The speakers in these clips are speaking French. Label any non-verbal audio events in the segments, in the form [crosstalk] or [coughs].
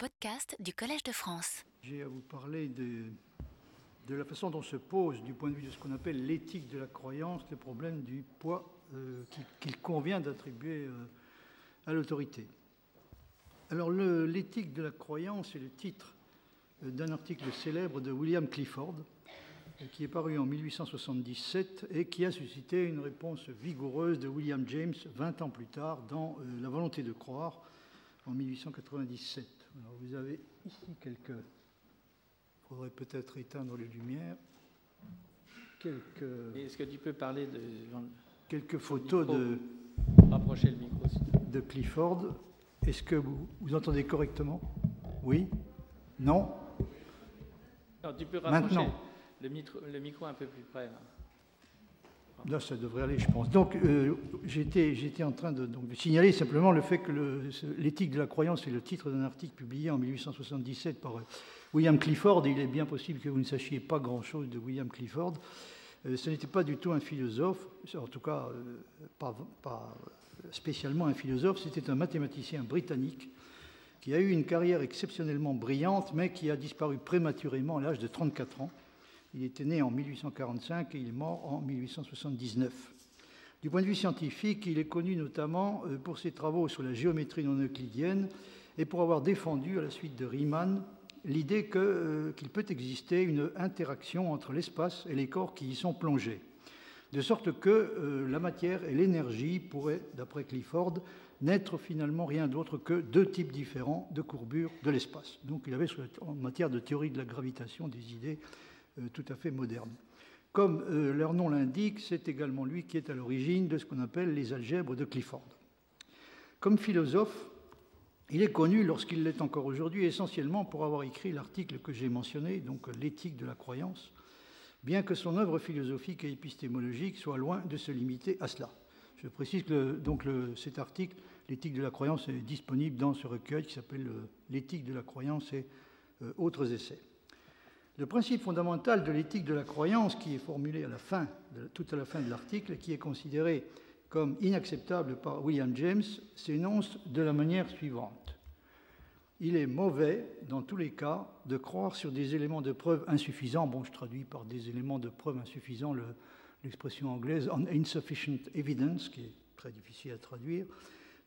podcast du Collège de France. J'ai à vous parler de, la façon dont se pose, du point de vue de ce qu'on appelle l'éthique de la croyance, le problème du poids euh, qu'il convient d'attribuer euh, à l'autorité. Alors, l'éthique de la croyance est le titre euh, d'un article célèbre de William Clifford, qui est paru en 1877 et qui a suscité une réponse vigoureuse de William James 20 ans plus tard dans La volonté de croire en 1897. Alors, vous avez ici quelques. Il faudrait peut-être éteindre les lumières. Quelques, Est-ce que tu peux parler de. quelques photos de, Rapprocher le micro. de Clifford. Est-ce que vous, vous entendez correctement? Oui? Non? Non, tu peux rapprocher Maintenant. le, micro, le micro un peu plus près. là. Là, ça devrait aller, je pense. Donc, euh, j'étais, en train de, signaler simplement le fait que l'éthique de la croyance est le titre d'un article publié en 1877 par euh, William Clifford. Il est bien possible que vous ne sachiez pas grand-chose de William Clifford. Euh, ce n'était pas du tout un philosophe, en tout cas pas spécialement un philosophe, c'était un mathématicien britannique qui a eu une carrière exceptionnellement brillante, mais qui a disparu prématurément à l'âge de 34 ans. Il était né en 1845 et il est mort en 1879. Du point de vue scientifique, il est connu notamment euh, pour ses travaux sur la géométrie non euclidienne et pour avoir défendu, à la suite de Riemann, l'idée euh, qu'il peut exister une interaction entre l'espace et les corps qui y sont plongés. De sorte que euh, la matière et l'énergie pourraient, d'après Clifford, n'être finalement rien d'autre que deux types différents de courbures de l'espace. Donc il avait, en matière de théorie de la gravitation, des idées tout à fait modernes. Comme euh, leur nom l'indique, c'est également lui qui est à l'origine de ce qu'on appelle les algèbres de Clifford. Comme philosophe, il est connu, lorsqu'il l'est encore aujourd'hui, essentiellement pour avoir écrit l'article que j'ai mentionné, donc euh, l'éthique de la croyance, bien que son œuvre philosophique et épistémologique soit loin de se limiter à cela. Je précise que donc cet article, l'éthique de la croyance, est disponible dans ce recueil qui s'appelle euh, L'éthique de la croyance et euh, autres essais. Le principe fondamental de l'éthique de la croyance, qui est formulé à la fin, tout à la fin de l'article, qui est considéré comme inacceptable par William James, s'énonce de la manière suivante. Il est mauvais, dans tous les cas, de croire sur des éléments de preuve insuffisants. Bon, je traduis par des éléments de preuve insuffisants le- l'expression anglaise on insufficient evidence, qui est très difficile à traduire.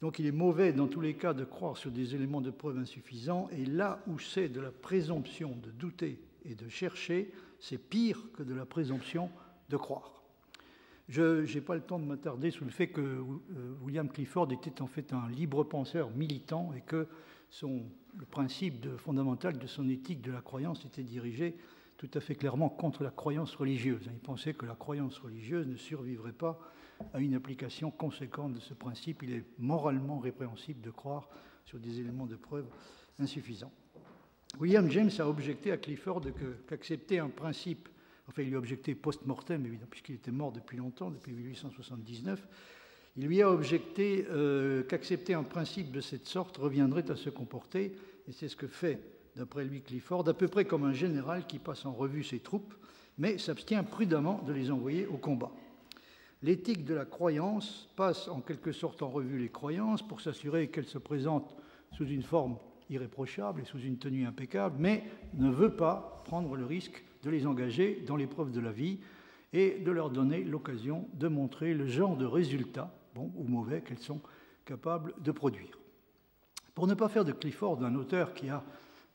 Donc il est mauvais, dans tous les cas, de croire sur des éléments de preuve insuffisants. Et là où c'est de la présomption de douter et de chercher, c'est pire que de la présomption de croire. Je n'ai pas le temps de m'attarder sur le fait que euh, William Clifford était en fait un libre penseur militant et que le principe fondamental de son éthique de la croyance était dirigé tout à fait clairement contre la croyance religieuse. Il pensait que la croyance religieuse ne survivrait pas à une application conséquente de ce principe. Il est moralement répréhensible de croire sur des éléments de preuve insuffisants. William James a objecté à Clifford qu'accepter un principe, enfin il lui a objecté post-mortem évidemment, puisqu'il était mort depuis longtemps, depuis 1879, il lui a objecté euh, qu'accepter un principe de cette sorte reviendrait à se comporter, et c'est ce que fait, d'après lui Clifford, à peu près comme un général qui passe en revue ses troupes, mais s'abstient prudemment de les envoyer au combat. L'éthique de la croyance passe en quelque sorte en revue les croyances pour s'assurer qu'elles se présentent sous une forme irréprochable et sous une tenue impeccable, mais ne veut pas prendre le risque de les engager dans l'épreuve de la vie et de leur donner l'occasion de montrer le genre de résultats, bons ou mauvais, qu'elles sont capables de produire. Pour ne pas faire de Clifford un auteur qui a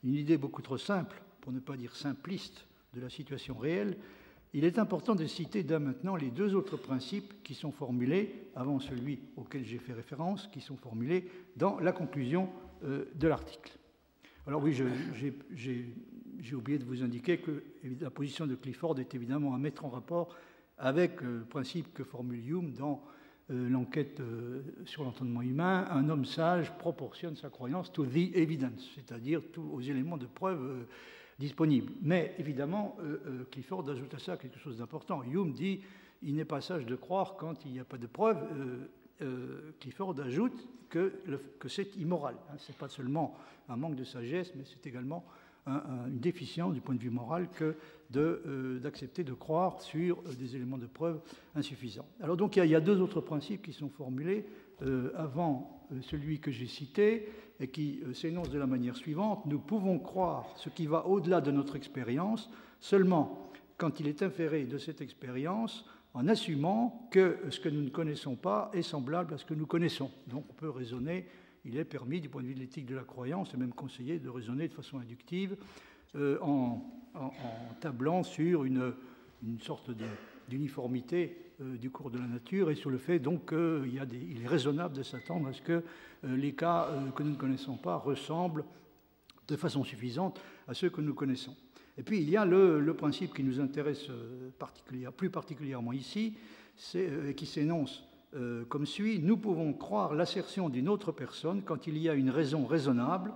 une idée beaucoup trop simple, pour ne pas dire simpliste, de la situation réelle, il est important de citer dès maintenant les deux autres principes qui sont formulés, avant celui auquel j'ai fait référence, qui sont formulés dans la conclusion de l'article. Alors oui, j'ai- oublié de vous indiquer que la position de Clifford est évidemment à mettre en rapport avec euh, le principe que formule Hume dans euh, l'enquête euh, sur l'entendement humain. Un homme sage proportionne sa croyance to the evidence, c'est-à-dire aux éléments de preuve euh, disponibles. Mais évidemment, euh, euh, Clifford ajoute à ça quelque chose d'important. Hume dit il n'est pas sage de croire quand il n'y a pas de preuve. Euh, Clifford ajoute que, c'est immoral. Hein. Ce n'est pas seulement un manque de sagesse, mais c'est également un- un- une déficience du point de vue moral que euh, d'accepter de croire sur euh, des éléments de preuve insuffisants. Alors donc il y, a, deux autres principes qui sont formulés euh, avant celui que j'ai cité et qui euh, s'énonce de la manière suivante. Nous pouvons croire ce qui va au-delà de notre expérience seulement quand il est inféré de cette expérience en assumant que ce que nous ne connaissons pas est semblable à ce que nous connaissons. Donc on peut raisonner, il est permis du point de vue de l'éthique de la croyance, et même conseillé de raisonner de façon inductive en, tablant sur une, sorte d'uniformité euh, du cours de la nature et sur le fait donc qu'il est raisonnable de s'attendre à ce que euh, les cas euh, que nous ne connaissons pas ressemblent de façon suffisante à ceux que nous connaissons. Et puis il y a le, principe qui nous intéresse plus particulièrement ici, qui s'énonce comme suit Nous pouvons croire l'assertion d'une autre personne quand il y a une raison raisonnable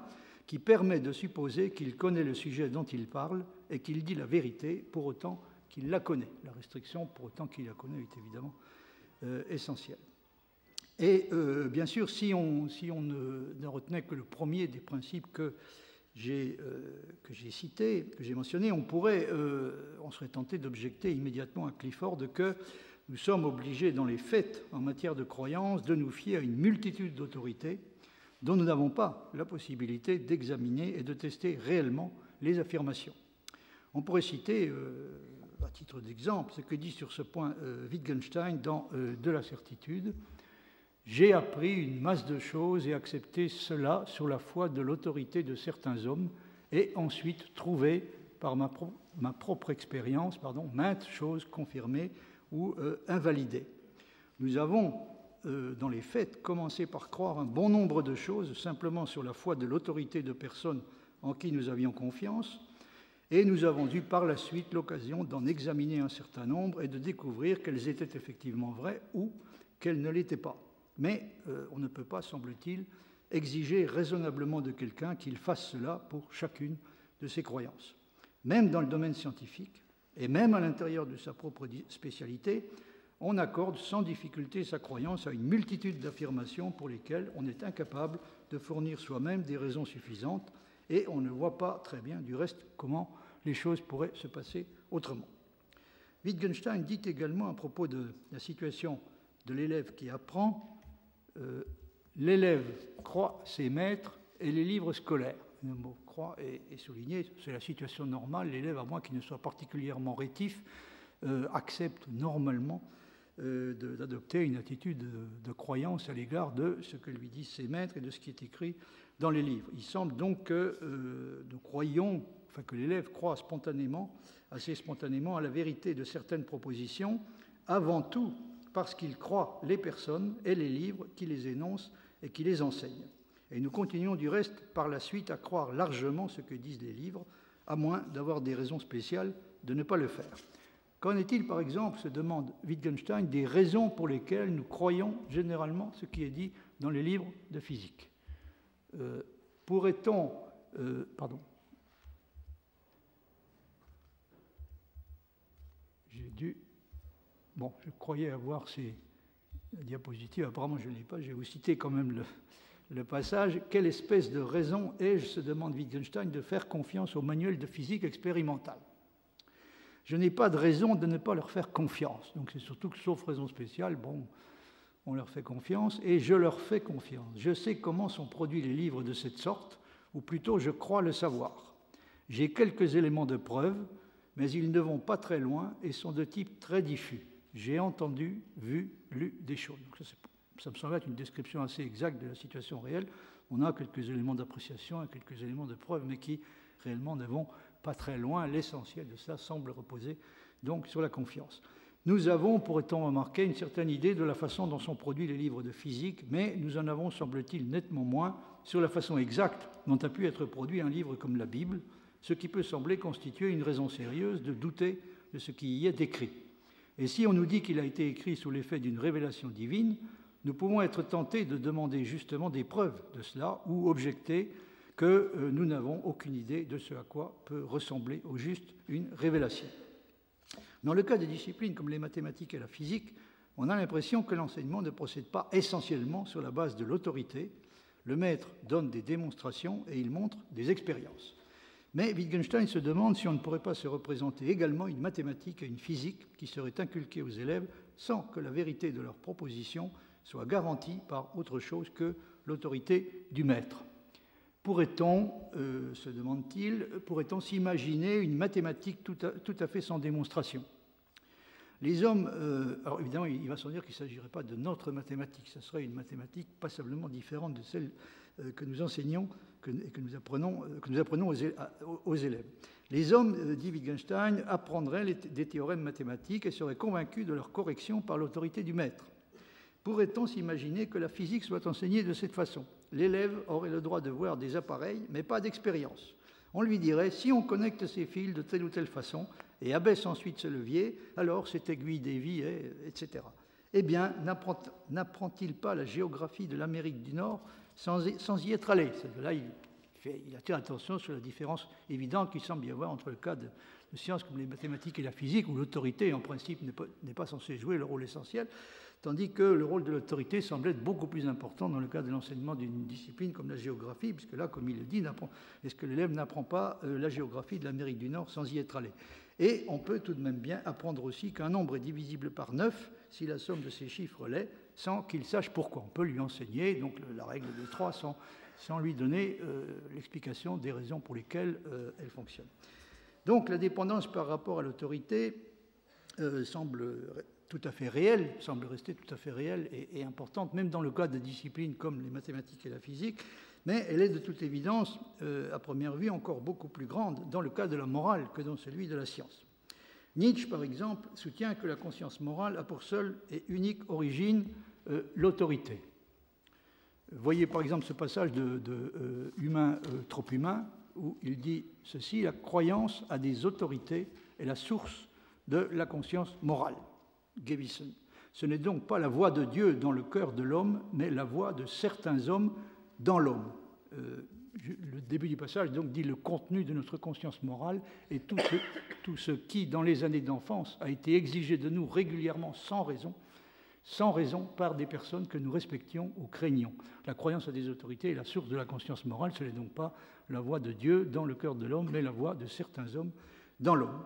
qui permet de supposer qu'il connaît le sujet dont il parle et qu'il dit la vérité pour autant qu'il la connaît. La restriction, pour autant qu'il la connaît, est évidemment euh, essentielle. Et euh, bien sûr, si on ne, retenait que le premier des principes que j'ai euh, cités, que j'ai mentionnés, on pourrait, on serait tenté d'objecter immédiatement à Clifford que nous sommes obligés, dans les faits en matière de croyance, de nous fier à une multitude d'autorités dont nous n'avons pas la possibilité d'examiner et de tester réellement les affirmations. On pourrait citer à titre d'exemple, ce que dit sur ce point euh, Wittgenstein dans euh, De la certitude. J'ai appris une masse de choses et accepté cela sur la foi de l'autorité de certains hommes et ensuite trouvé par ma, propre expérience pardon, maintes choses confirmées ou euh, invalidées. Nous avons, dans les faits, commencé par croire un bon nombre de choses simplement sur la foi de l'autorité de personnes en qui nous avions confiance, et nous avons eu par la suite l'occasion d'en examiner un certain nombre et de découvrir qu'elles étaient effectivement vraies ou qu'elles ne l'étaient pas. Mais euh, on ne peut pas, semble-t-il, exiger raisonnablement de quelqu'un qu'il fasse cela pour chacune de ses croyances. Même dans le domaine scientifique, et même à l'intérieur de sa propre spécialité, on accorde sans difficulté sa croyance à une multitude d'affirmations pour lesquelles on est incapable de fournir soi-même des raisons suffisantes, et on ne voit pas très bien du reste comment les choses pourraient se passer autrement. Wittgenstein dit également à propos de la situation de l'élève qui apprend, euh, l'élève croit ses maîtres et les livres scolaires. Le mot croit est, souligné, c'est la situation normale. L'élève, à moins qu'il ne soit particulièrement rétif, euh, accepte normalement euh, d'adopter une attitude de, de, croyance à l'égard de ce que lui disent ses maîtres et de ce qui est écrit dans les livres. Il semble donc que nous croyons enfin que l'élève croit spontanément, assez spontanément, à la vérité de certaines propositions, avant tout parce qu'il croit les personnes et les livres qui les énoncent et qui les enseignent. Et nous continuons du reste par la suite à croire largement ce que disent les livres, à moins d'avoir des raisons spéciales de ne pas le faire. Qu'en est-il, par exemple, se demande Wittgenstein, des raisons pour lesquelles nous croyons généralement ce qui est dit dans les livres de physique? Euh, Pourrait-on, euh, pardon, Bon, je croyais avoir ces diapositives, apparemment je ne l'ai pas, je vais vous citer quand même le, passage. Quelle espèce de raison ai-je, se demande Wittgenstein, de faire confiance au manuel de physique expérimentale Je n'ai pas de raison de ne pas leur faire confiance. Donc c'est surtout que, sauf raison spéciale, bon, on leur fait confiance, et je leur fais confiance. Je sais comment sont produits les livres de cette sorte, ou plutôt je crois le savoir. J'ai quelques éléments de preuve, mais ils ne vont pas très loin et sont de type très diffus. J'ai entendu, vu, lu des choses. ça, me semble être une description assez exacte de la situation réelle. On a quelques éléments d'appréciation et quelques éléments de preuve, mais qui réellement ne vont pas très loin. L'essentiel de cela semble reposer donc sur la confiance. Nous avons, pourrait-on remarquer, une certaine idée de la façon dont sont produits les livres de physique, mais nous en avons, semble-t-il, nettement moins sur la façon exacte dont a pu être produit un livre comme la Bible, ce qui peut sembler constituer une raison sérieuse de douter de ce qui y est écrit. Et si on nous dit qu'il a été écrit sous l'effet d'une révélation divine, nous pouvons être tentés de demander justement des preuves de cela ou objecter que euh, nous n'avons aucune idée de ce à quoi peut ressembler au juste une révélation. Dans le cas des disciplines comme les mathématiques et la physique, on a l'impression que l'enseignement ne procède pas essentiellement sur la base de l'autorité. Le maître donne des démonstrations et il montre des expériences. Mais Wittgenstein se demande si on ne pourrait pas se représenter également une mathématique et une physique qui seraient inculquées aux élèves sans que la vérité de leurs propositions soit garantie par autre chose que l'autorité du maître. Pourrait-on, euh, se demande-t-il, pourrait-on s'imaginer une mathématique tout à, fait sans démonstration? Les hommes, euh, alors évidemment, il va sans dire qu'il ne s'agirait pas de notre mathématique, ce serait une mathématique passablement différente de celle euh, que nous enseignons et que nous apprenons, aux, élèves. Les hommes, dit Wittgenstein, apprendraient des théorèmes mathématiques et seraient convaincus de leur correction par l'autorité du maître. Pourrait-on s'imaginer que la physique soit enseignée de cette façon? L'élève aurait le droit de voir des appareils, mais pas d'expérience. On lui dirait, si on connecte ces fils de telle ou telle façon et abaisse ensuite ce levier, alors cette aiguille dévie, etc. Eh bien, n'apprend-il pas la géographie de l'Amérique du Nord sans, y être allé? Là, il, il attire l'attention sur la différence évidente qu'il semble y avoir entre le cas de, sciences comme les mathématiques et la physique, où l'autorité, en principe, n'est pas, pas censée jouer le rôle essentiel, tandis que le rôle de l'autorité semble être beaucoup plus important dans le cas de l'enseignement d'une discipline comme la géographie, puisque là, comme il le dit, est-ce que l'élève n'apprend pas euh, la géographie de l'Amérique du Nord sans y être allé? Et on peut tout de même bien apprendre aussi qu'un nombre est divisible par 9 si la somme de ces chiffres l'est, sans qu'il sache pourquoi. On peut lui enseigner donc la règle des 3 sans, lui donner euh, l'explication des raisons pour lesquelles euh, elle fonctionne. Donc la dépendance par rapport à l'autorité semble tout à fait réelle, semble rester tout à fait réelle et, importante, même dans le cas de disciplines comme les mathématiques et la physique, mais elle est de toute évidence, euh, à première vue, encore beaucoup plus grande dans le cas de la morale que dans celui de la science. Nietzsche, par exemple, soutient que la conscience morale a pour seule et unique origine euh, l'autorité. Voyez par exemple ce passage de, euh, Humain trop humain, où il dit ceci, la croyance a des autorités est la source de la conscience morale. Ce n'est donc pas la voix de Dieu dans le cœur de l'homme, mais la voix de certains hommes dans l'homme. Le début du passage donc dit le contenu de notre conscience morale et tout ce, tout ce qui, dans les années d'enfance, a été exigé de nous régulièrement sans raison, sans raison par des personnes que nous respections ou craignions. La croyance à des autorités est la source de la conscience morale, ce n'est donc pas la voix de Dieu dans le cœur de l'homme, mais la voix de certains hommes dans l'homme.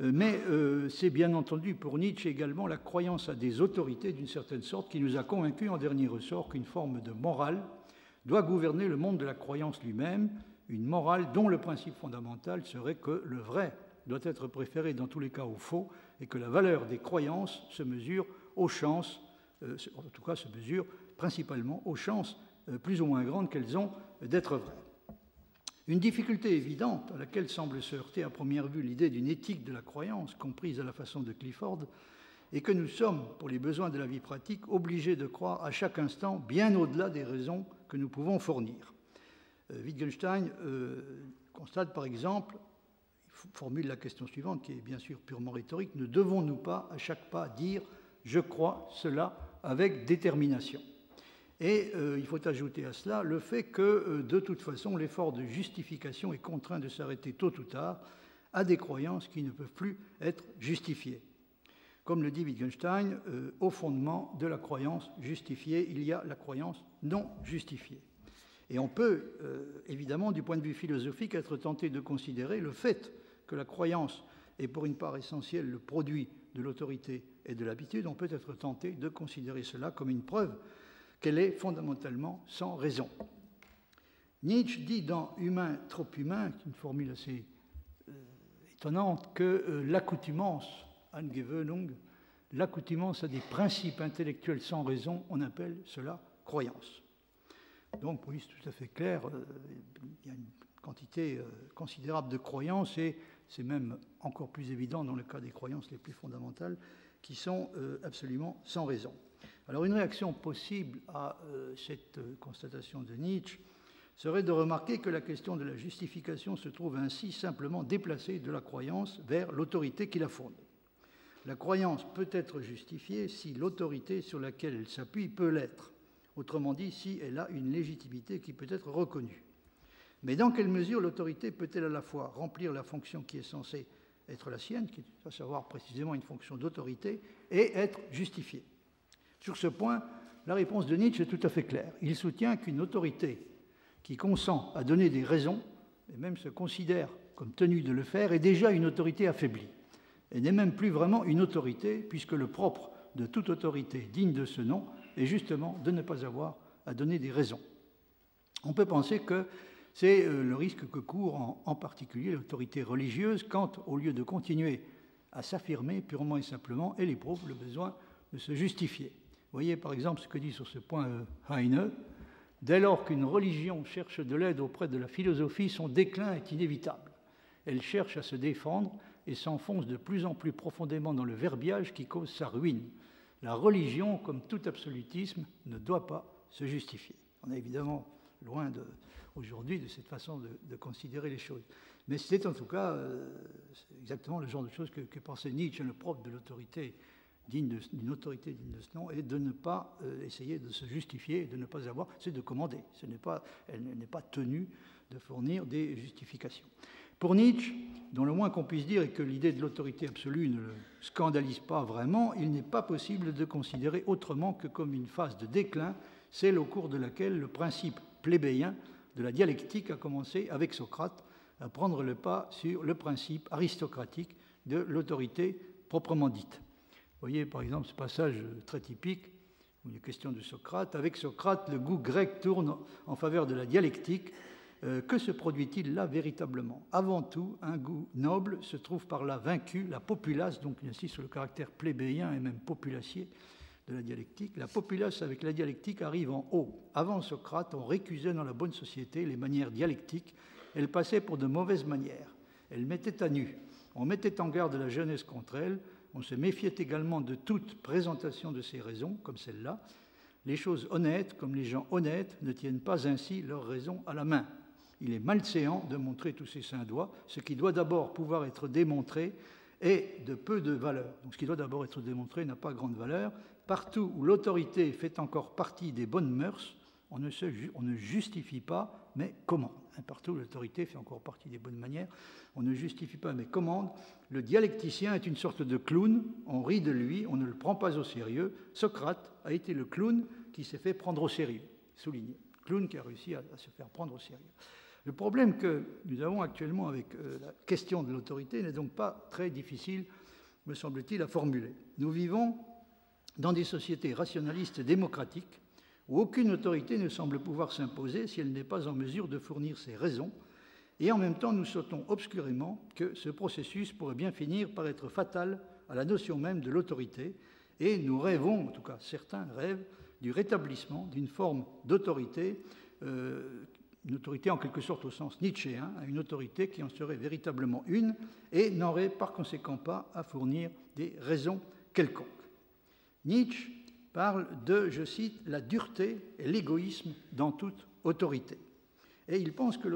Euh, mais euh, c'est bien entendu pour Nietzsche également la croyance à des autorités d'une certaine sorte qui nous a convaincus en dernier ressort qu'une forme de morale doit gouverner le monde de la croyance lui-même, une morale dont le principe fondamental serait que le vrai doit être préféré dans tous les cas au faux et que la valeur des croyances se mesure aux chances, euh, en tout cas se mesure principalement aux chances plus ou moins grandes qu'elles ont d'être vraies. Une difficulté évidente à laquelle semble se heurter à première vue l'idée d'une éthique de la croyance, comprise à la façon de Clifford, est que nous sommes, pour les besoins de la vie pratique, obligés de croire à chaque instant bien au-delà des raisons que nous pouvons fournir. Euh, Wittgenstein euh, constate par exemple, il formule la question suivante, qui est bien sûr purement rhétorique, ne devons-nous pas à chaque pas dire je crois cela avec détermination et euh, il faut ajouter à cela le fait que, de toute façon, l'effort de justification est contraint de s'arrêter tôt ou tard à des croyances qui ne peuvent plus être justifiées. Comme le dit Wittgenstein, euh, au fondement de la croyance justifiée, il y a la croyance non justifiée. Et on peut, évidemment, du point de vue philosophique, être tenté de considérer le fait que la croyance est pour une part essentielle le produit de l'autorité et de l'habitude, on peut être tenté de considérer cela comme une preuve qu'elle est fondamentalement sans raison. Nietzsche dit dans Humain trop humain, une formule assez euh, étonnante, que euh, l'accoutumance, Angewöhnung, l'accoutumance à des principes intellectuels sans raison, on appelle cela croyance. Donc, oui, c'est tout à fait clair, euh, il y a une quantité considérable de croyances et c'est même encore plus évident dans le cas des croyances les plus fondamentales qui sont absolument sans raison. Alors une réaction possible à euh, cette euh, constatation de Nietzsche serait de remarquer que la question de la justification se trouve ainsi simplement déplacée de la croyance vers l'autorité qui la fonde. La croyance peut être justifiée si l'autorité sur laquelle elle s'appuie peut l'être, autrement dit si elle a une légitimité qui peut être reconnue. Mais dans quelle mesure l'autorité peut-elle à la fois remplir la fonction qui est censée être la sienne, qui est à savoir précisément une fonction d'autorité, et être justifiée? Sur ce point, la réponse de Nietzsche est tout à fait claire. Il soutient qu'une autorité qui consent à donner des raisons, et même se considère comme tenue de le faire, est déjà une autorité affaiblie. Et n'est même plus vraiment une autorité, puisque le propre de toute autorité digne de ce nom est justement de ne pas avoir à donner des raisons. On peut penser que c'est euh, le risque que court en, particulier l'autorité religieuse quand, au lieu de continuer à s'affirmer purement et simplement, elle éprouve le besoin de se justifier. Voyez par exemple ce que dit sur ce point euh, Heine. Dès lors qu'une religion cherche de l'aide auprès de la philosophie, son déclin est inévitable. Elle cherche à se défendre et s'enfonce de plus en plus profondément dans le verbiage qui cause sa ruine. La religion, comme tout absolutisme, ne doit pas se justifier. On est évidemment loin aujourd'hui de cette façon de, considérer les choses. Mais c'est en tout cas euh, exactement le genre de choses que, pensait Nietzsche, le propre de l'autorité d'une autorité digne de ce nom, et de ne pas euh, essayer de se justifier et de ne pas avoir, c'est de commander. Ce pas, elle n'est pas tenue de fournir des justifications. Pour Nietzsche, dont le moins qu'on puisse dire est que l'idée de l'autorité absolue ne le scandalise pas vraiment, il n'est pas possible de considérer autrement que comme une phase de déclin, celle au cours de laquelle le principe plébéien de la dialectique a commencé avec Socrate à prendre le pas sur le principe aristocratique de l'autorité proprement dite. Vous voyez par exemple ce passage très typique où question de Socrate. Avec Socrate, le goût grec tourne en faveur de la dialectique. Euh, que se produit-il là véritablement? Avant tout, un goût noble se trouve par là vaincu, la populace, donc il insiste sur le caractère plébéien et même populacier de la dialectique. La populace avec la dialectique arrive en haut. Avant Socrate, on récusait dans la bonne société les manières dialectiques. Elles passaient pour de mauvaises manières. Elles mettaient à nu. On mettait en garde la jeunesse contre elles on se méfiait également de toute présentation de ces raisons, comme celle-là. Les choses honnêtes, comme les gens honnêtes, ne tiennent pas ainsi leurs raisons à la main. Il est malséant de montrer tous ces saints doigts. Ce qui doit d'abord pouvoir être démontré est de peu de valeur. Donc ce qui doit d'abord être démontré n'a pas grande valeur. Partout où l'autorité fait encore partie des bonnes mœurs, on ne, on ne justifie pas, mais commande. Partout où l'autorité fait encore partie des bonnes manières, on ne justifie pas, mais commande. Le dialecticien est une sorte de clown, on rit de lui, on ne le prend pas au sérieux. Socrate a été le clown qui s'est fait prendre au sérieux, souligné. Clown qui a réussi à, se faire prendre au sérieux. Le problème que nous avons actuellement avec euh, la question de l'autorité n'est donc pas très difficile, me semble-t-il, à formuler. Nous vivons dans des sociétés rationalistes démocratiques où aucune autorité ne semble pouvoir s'imposer si elle n'est pas en mesure de fournir ses raisons, et en même temps nous sautons obscurément que ce processus pourrait bien finir par être fatal à la notion même de l'autorité, et nous rêvons, en tout cas certains rêvent, du rétablissement d'une forme d'autorité, euh, une autorité en quelque sorte au sens nietzschéen, une autorité qui en serait véritablement une et n'aurait par conséquent pas à fournir des raisons quelconques. Nietzsche parle de, je cite, la dureté et l'égoïsme dans toute autorité. Et il, pense que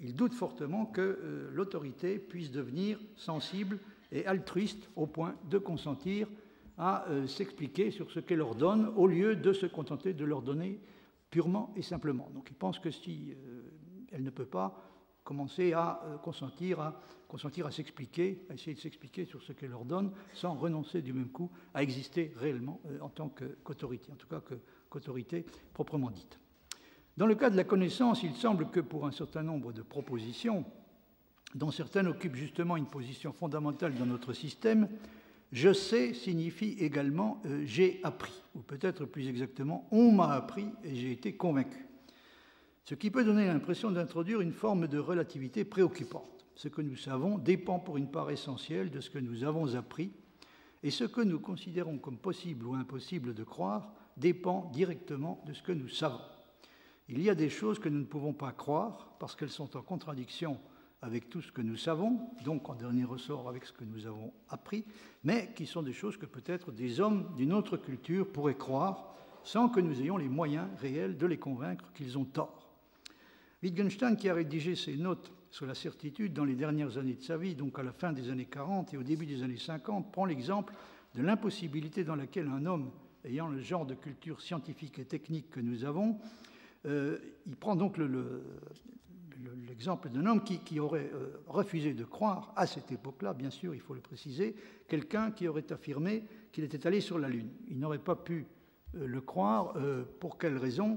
il doute fortement que euh, l'autorité puisse devenir sensible et altruiste au point de consentir à euh, s'expliquer sur ce qu'elle ordonne au lieu de se contenter de l'ordonner purement et simplement. Donc il pense que si euh, elle ne peut pas commencer à euh, consentir à, consentir à s'expliquer, à essayer de s'expliquer sur ce qu'elle leur donne, sans renoncer du même coup à exister réellement euh, en tant qu'autorité, en tout cas qu'autorité proprement dite. Dans le cas de la connaissance, il semble que pour un certain nombre de propositions, dont certaines occupent justement une position fondamentale dans notre système, je sais signifie également euh, j'ai appris, ou peut-être plus exactement on m'a appris et j'ai été convaincu ce qui peut donner l'impression d'introduire une forme de relativité préoccupante. Ce que nous savons dépend pour une part essentielle de ce que nous avons appris, et ce que nous considérons comme possible ou impossible de croire dépend directement de ce que nous savons. Il y a des choses que nous ne pouvons pas croire parce qu'elles sont en contradiction avec tout ce que nous savons, donc en dernier ressort avec ce que nous avons appris, mais qui sont des choses que peut-être des hommes d'une autre culture pourraient croire sans que nous ayons les moyens réels de les convaincre qu'ils ont tort. Wittgenstein, qui a rédigé ses notes sur la certitude dans les dernières années de sa vie, donc à la fin des années 40 et au début des années 50, prend l'exemple de l'impossibilité dans laquelle un homme ayant le genre de culture scientifique et technique que nous avons, euh, il prend donc l'exemple d'un homme qui, aurait euh, refusé de croire, à cette époque-là, bien sûr, il faut le préciser, quelqu'un qui aurait affirmé qu'il était allé sur la Lune. Il n'aurait pas pu euh, le croire. pour quelle raison?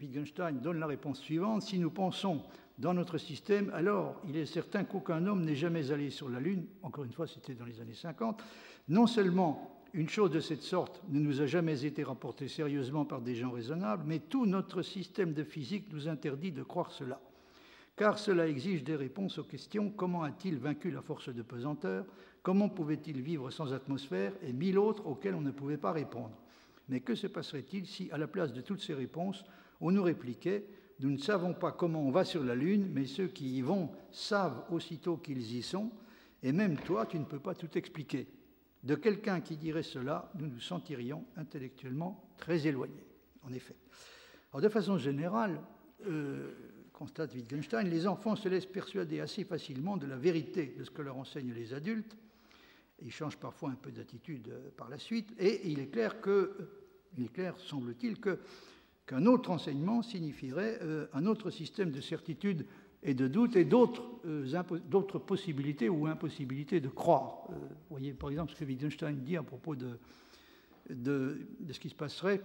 Wittgenstein donne la réponse suivante. Si nous pensons dans notre système, alors il est certain qu'aucun homme n'est jamais allé sur la Lune, encore une fois c'était dans les années 50, non seulement une chose de cette sorte ne nous a jamais été rapportée sérieusement par des gens raisonnables, mais tout notre système de physique nous interdit de croire cela. Car cela exige des réponses aux questions comment a-t-il vaincu la force de pesanteur Comment pouvait-il vivre sans atmosphère Et mille autres auxquelles on ne pouvait pas répondre. Mais que se passerait-il si, à la place de toutes ces réponses, on nous répliquait Nous ne savons pas comment on va sur la Lune, mais ceux qui y vont savent aussitôt qu'ils y sont, et même toi, tu ne peux pas tout expliquer. De quelqu'un qui dirait cela, nous nous sentirions intellectuellement très éloignés, en effet. Alors, de façon générale, euh, constate Wittgenstein, les enfants se laissent persuader assez facilement de la vérité de ce que leur enseignent les adultes. Ils changent parfois un peu d'attitude euh, par la suite, et il est clair que, euh, il est clair, semble-t-il, que qu'un autre enseignement signifierait un autre système de certitude et de doute et euh, d'autres possibilités ou impossibilités de croire. Euh, vous voyez par exemple ce que Wittgenstein dit à propos de, de, ce qui se passerait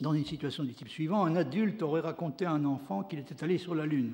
dans une situation du type suivant. Un adulte aurait raconté à un enfant qu'il était allé sur la Lune.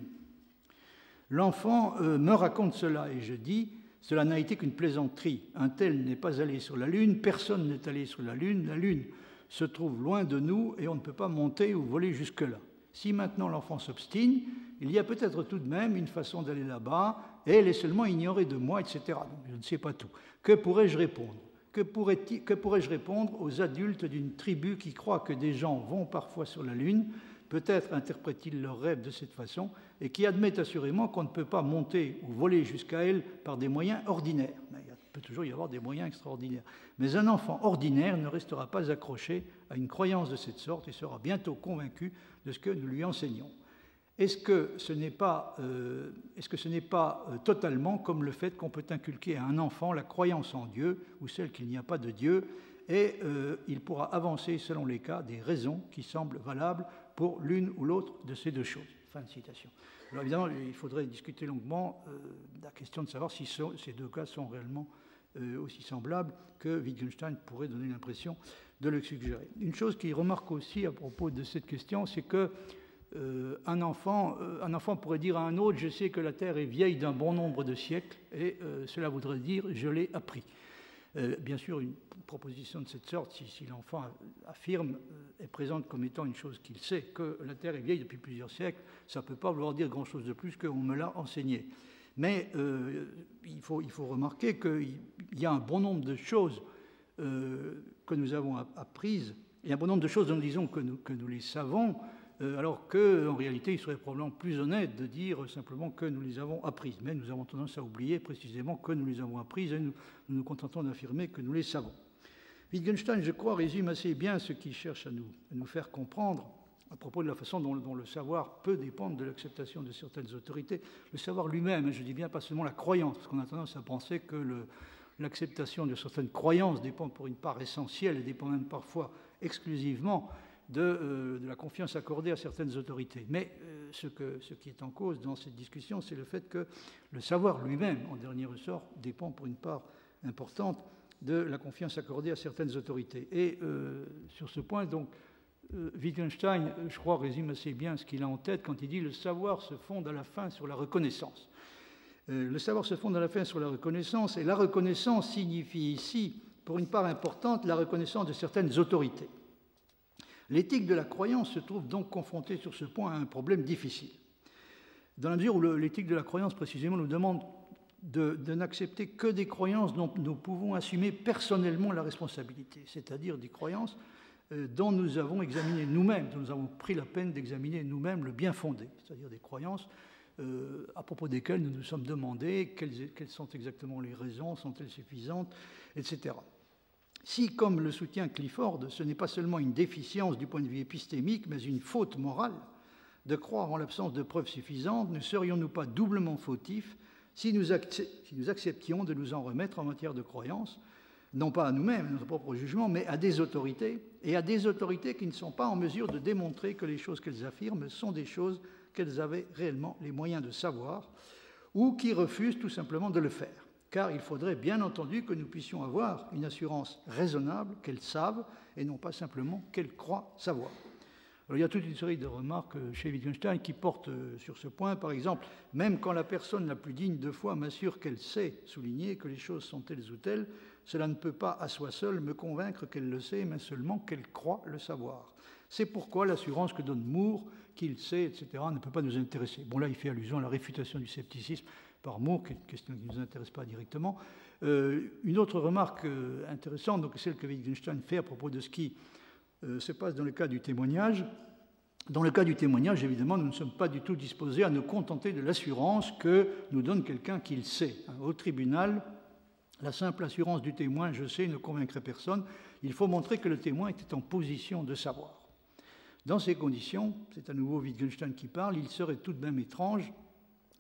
L'enfant euh, me raconte cela et je dis, cela n'a été qu'une plaisanterie. Un tel n'est pas allé sur la Lune, personne n'est allé sur la Lune, la Lune se trouve loin de nous et on ne peut pas monter ou voler jusque-là. Si maintenant l'enfant s'obstine, il y a peut-être tout de même une façon d'aller là-bas, et elle est seulement ignorée de moi, etc. je ne sais pas tout. Que pourrais-je répondre? Que pourrais-je répondre aux adultes d'une tribu qui croit que des gens vont parfois sur la Lune? Peut-être interprètent-ils leurs rêves de cette façon et qui admettent assurément qu'on ne peut pas monter ou voler jusqu'à elle par des moyens ordinaires. il peut toujours y avoir des moyens extraordinaires. Mais un enfant ordinaire ne restera pas accroché à une croyance de cette sorte et sera bientôt convaincu de ce que nous lui enseignons. Est-ce que ce n'est pas, euh, euh, totalement comme le fait qu'on peut inculquer à un enfant la croyance en Dieu ou celle qu'il n'y a pas de Dieu et euh, il pourra avancer selon les cas des raisons qui semblent valables pour l'une ou l'autre de ces deux choses. Fin de citation. Alors évidemment, il faudrait discuter longuement la question de savoir si ces deux cas sont réellement aussi semblables que Wittgenstein pourrait donner l'impression de le suggérer. Une chose qu'il remarque aussi à propos de cette question, c'est que euh, un, enfant, euh, un enfant pourrait dire à un autre, je sais que la Terre est vieille d'un bon nombre de siècles, et euh, cela voudrait dire, je l'ai appris. bien sûr, une proposition de cette sorte, si, l'enfant affirme, est présente comme étant une chose qu'il sait, que la Terre est vieille depuis plusieurs siècles, ça ne peut pas vouloir dire grand-chose de plus qu'on me l'a enseigné. Mais il, faut, remarquer qu'il y a un bon nombre de choses que nous avons apprises, et un bon nombre de choses dont nous disons que nous, les savons, alors qu'en réalité, il serait probablement plus honnête de dire simplement que nous les avons apprises. Mais nous avons tendance à oublier précisément que nous les avons apprises et nous nous, contentons d'affirmer que nous les savons. Wittgenstein, je crois, résume assez bien ce qu'il cherche à nous, nous, faire comprendre à propos de la façon dont, le savoir peut dépendre de l'acceptation de certaines autorités. Le savoir lui-même, je dis bien pas seulement la croyance, parce qu'on a tendance à penser que l'acceptation de certaines croyances dépend pour une part essentielle et dépend même parfois exclusivement euh, de, la confiance accordée à certaines autorités. Mais euh, ce, qui est en cause dans cette discussion, c'est le fait que le savoir lui-même, en dernier ressort, dépend pour une part importante de la confiance accordée à certaines autorités. Et euh, sur ce point, donc, Wittgenstein, je crois, résume assez bien ce qu'il a en tête quand il dit le savoir se fonde à la fin sur la reconnaissance. le savoir se fonde à la fin sur la reconnaissance, et la reconnaissance signifie ici, pour une part importante, la reconnaissance de certaines autorités. L'éthique de la croyance se trouve donc confrontée sur ce point à un problème difficile. Dans la mesure où l'éthique de la croyance précisément nous demande de, n'accepter que des croyances dont nous pouvons assumer personnellement la responsabilité, c'est-à-dire des croyances euh, dont nous avons examiné nous-mêmes, dont nous avons pris la peine d'examiner nous-mêmes le bien fondé, c'est-à-dire des croyances euh, à propos desquelles nous nous sommes demandé quelles, quelles sont exactement les raisons, sont-elles suffisantes, etc. Si, comme le soutient Clifford, ce n'est pas seulement une déficience du point de vue épistémique, mais une faute morale de croire en l'absence de preuves suffisantes, ne serions-nous pas doublement fautifs si nous, acceptions de nous en remettre en matière de croyance, non pas à nous-mêmes, à notre propre jugement, mais à des autorités, et à des autorités qui ne sont pas en mesure de démontrer que les choses qu'elles affirment sont des choses qu'elles avaient réellement les moyens de savoir, ou qui refusent tout simplement de le faire car il faudrait bien entendu que nous puissions avoir une assurance raisonnable qu'elles savent et non pas simplement qu'elles croient savoir. il y a toute une série de remarques chez Wittgenstein qui portent euh, sur ce point. Par exemple, même quand la personne la plus digne de foi m'assure qu'elle sait souligner que les choses sont telles ou telles, cela ne peut pas à soi seul me convaincre qu'elle le sait, mais seulement qu'elle croit le savoir. C'est pourquoi l'assurance que donne Moore, qu'il sait, etc., ne peut pas nous intéresser. Bon, là, il fait allusion à la réfutation du scepticisme par est une question qui ne nous intéresse pas directement. Euh, une autre remarque euh, intéressante, donc celle que Wittgenstein fait à propos de ce qui euh, se passe dans le cas du témoignage. Dans le cas du témoignage, évidemment, nous ne sommes pas du tout disposés à nous contenter de l'assurance que nous donne quelqu'un qui le sait. Au tribunal, la simple assurance du témoin, je sais, ne convaincrait personne. Il faut montrer que le témoin était en position de savoir. Dans ces conditions, c'est à nouveau Wittgenstein qui parle, il serait tout de même étrange